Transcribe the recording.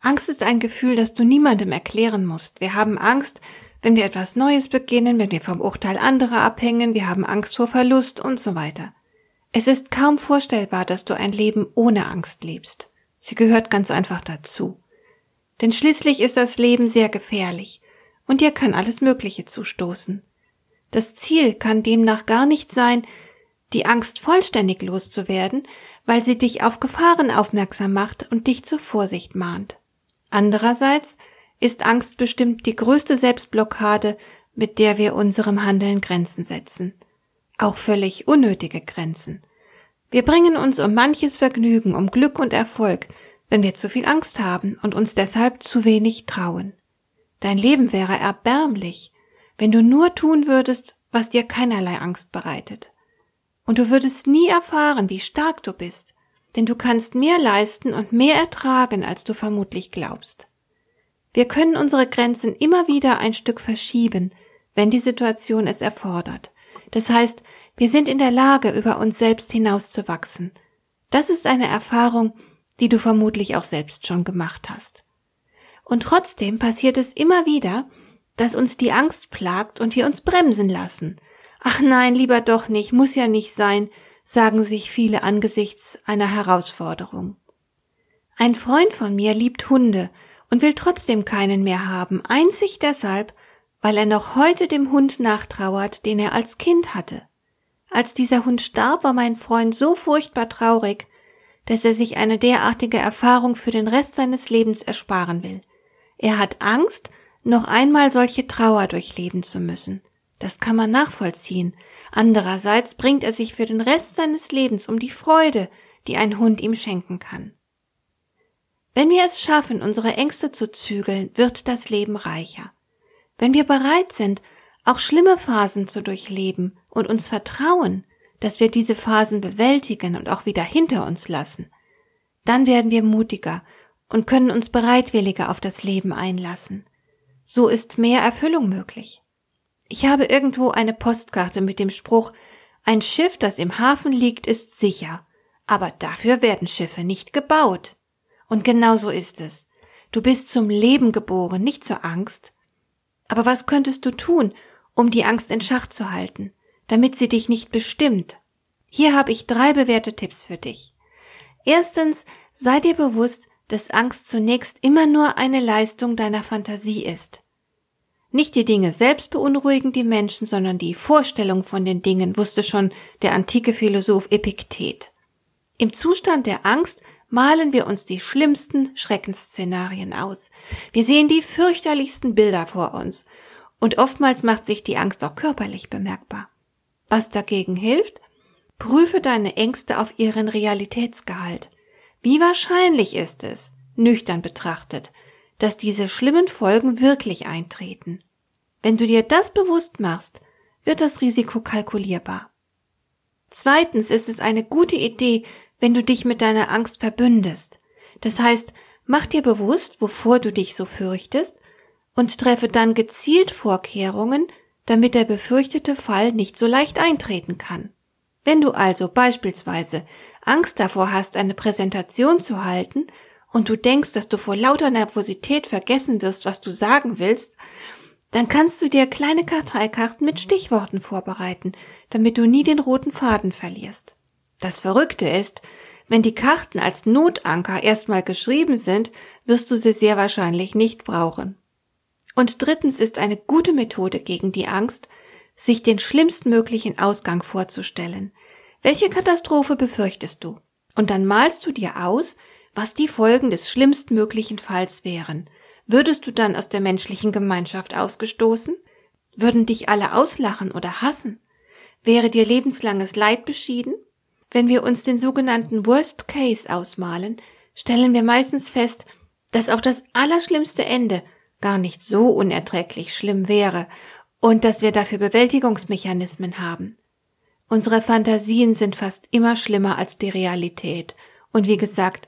Angst ist ein Gefühl, das du niemandem erklären musst. Wir haben Angst, wenn wir etwas Neues beginnen, wenn wir vom Urteil anderer abhängen, wir haben Angst vor Verlust und so weiter. Es ist kaum vorstellbar, dass du ein Leben ohne Angst lebst. Sie gehört ganz einfach dazu. Denn schließlich ist das Leben sehr gefährlich und dir kann alles Mögliche zustoßen. Das Ziel kann demnach gar nicht sein, die Angst vollständig loszuwerden, weil sie dich auf Gefahren aufmerksam macht und dich zur Vorsicht mahnt. Andererseits ist Angst bestimmt die größte Selbstblockade, mit der wir unserem Handeln Grenzen setzen. Auch völlig unnötige Grenzen. Wir bringen uns um manches Vergnügen, um Glück und Erfolg, wenn wir zu viel Angst haben und uns deshalb zu wenig trauen. Dein Leben wäre erbärmlich, wenn du nur tun würdest, was dir keinerlei Angst bereitet. Und du würdest nie erfahren, wie stark du bist, denn du kannst mehr leisten und mehr ertragen, als du vermutlich glaubst. Wir können unsere Grenzen immer wieder ein Stück verschieben, wenn die Situation es erfordert. Das heißt, wir sind in der Lage, über uns selbst hinauszuwachsen. Das ist eine Erfahrung, die du vermutlich auch selbst schon gemacht hast. Und trotzdem passiert es immer wieder, dass uns die Angst plagt und wir uns bremsen lassen. Ach nein, lieber doch nicht, muss ja nicht sein, sagen sich viele angesichts einer Herausforderung. Ein Freund von mir liebt Hunde und will trotzdem keinen mehr haben, einzig deshalb, weil er noch heute dem Hund nachtrauert, den er als Kind hatte. Als dieser Hund starb, war mein Freund so furchtbar traurig, dass er sich eine derartige Erfahrung für den Rest seines Lebens ersparen will. Er hat Angst, noch einmal solche Trauer durchleben zu müssen. Das kann man nachvollziehen. Andererseits bringt er sich für den Rest seines Lebens um die Freude, die ein Hund ihm schenken kann. Wenn wir es schaffen, unsere Ängste zu zügeln, wird das Leben reicher. Wenn wir bereit sind, auch schlimme Phasen zu durchleben und uns vertrauen, dass wir diese Phasen bewältigen und auch wieder hinter uns lassen, dann werden wir mutiger und können uns bereitwilliger auf das Leben einlassen. So ist mehr Erfüllung möglich. Ich habe irgendwo eine Postkarte mit dem Spruch Ein Schiff, das im Hafen liegt, ist sicher, aber dafür werden Schiffe nicht gebaut. Und genau so ist es. Du bist zum Leben geboren, nicht zur Angst. Aber was könntest du tun, um die Angst in Schach zu halten, damit sie dich nicht bestimmt? Hier habe ich drei bewährte Tipps für dich. Erstens, sei dir bewusst, dass Angst zunächst immer nur eine Leistung deiner Fantasie ist. Nicht die Dinge selbst beunruhigen die Menschen, sondern die Vorstellung von den Dingen, wusste schon der antike Philosoph Epiktet. Im Zustand der Angst malen wir uns die schlimmsten Schreckensszenarien aus. Wir sehen die fürchterlichsten Bilder vor uns. Und oftmals macht sich die Angst auch körperlich bemerkbar. Was dagegen hilft? Prüfe deine Ängste auf ihren Realitätsgehalt. Wie wahrscheinlich ist es, nüchtern betrachtet, dass diese schlimmen Folgen wirklich eintreten. Wenn du dir das bewusst machst, wird das Risiko kalkulierbar. Zweitens ist es eine gute Idee, wenn du dich mit deiner Angst verbündest. Das heißt, mach dir bewusst, wovor du dich so fürchtest und treffe dann gezielt Vorkehrungen, damit der befürchtete Fall nicht so leicht eintreten kann. Wenn du also beispielsweise Angst davor hast, eine Präsentation zu halten und du denkst, dass du vor lauter Nervosität vergessen wirst, was du sagen willst, dann kannst du dir kleine Karteikarten mit Stichworten vorbereiten, damit du nie den roten Faden verlierst. Das Verrückte ist, wenn die Karten als Notanker erstmal geschrieben sind, wirst du sie sehr wahrscheinlich nicht brauchen. Und drittens ist eine gute Methode gegen die Angst, sich den schlimmstmöglichen Ausgang vorzustellen. Welche Katastrophe befürchtest du? Und dann malst du dir aus, was die Folgen des schlimmstmöglichen Falls wären. Würdest du dann aus der menschlichen Gemeinschaft ausgestoßen? Würden dich alle auslachen oder hassen? Wäre dir lebenslanges Leid beschieden? Wenn wir uns den sogenannten Worst Case ausmalen, stellen wir meistens fest, dass auch das allerschlimmste Ende gar nicht so unerträglich schlimm wäre und dass wir dafür Bewältigungsmechanismen haben. Unsere Fantasien sind fast immer schlimmer als die Realität. Und wie gesagt,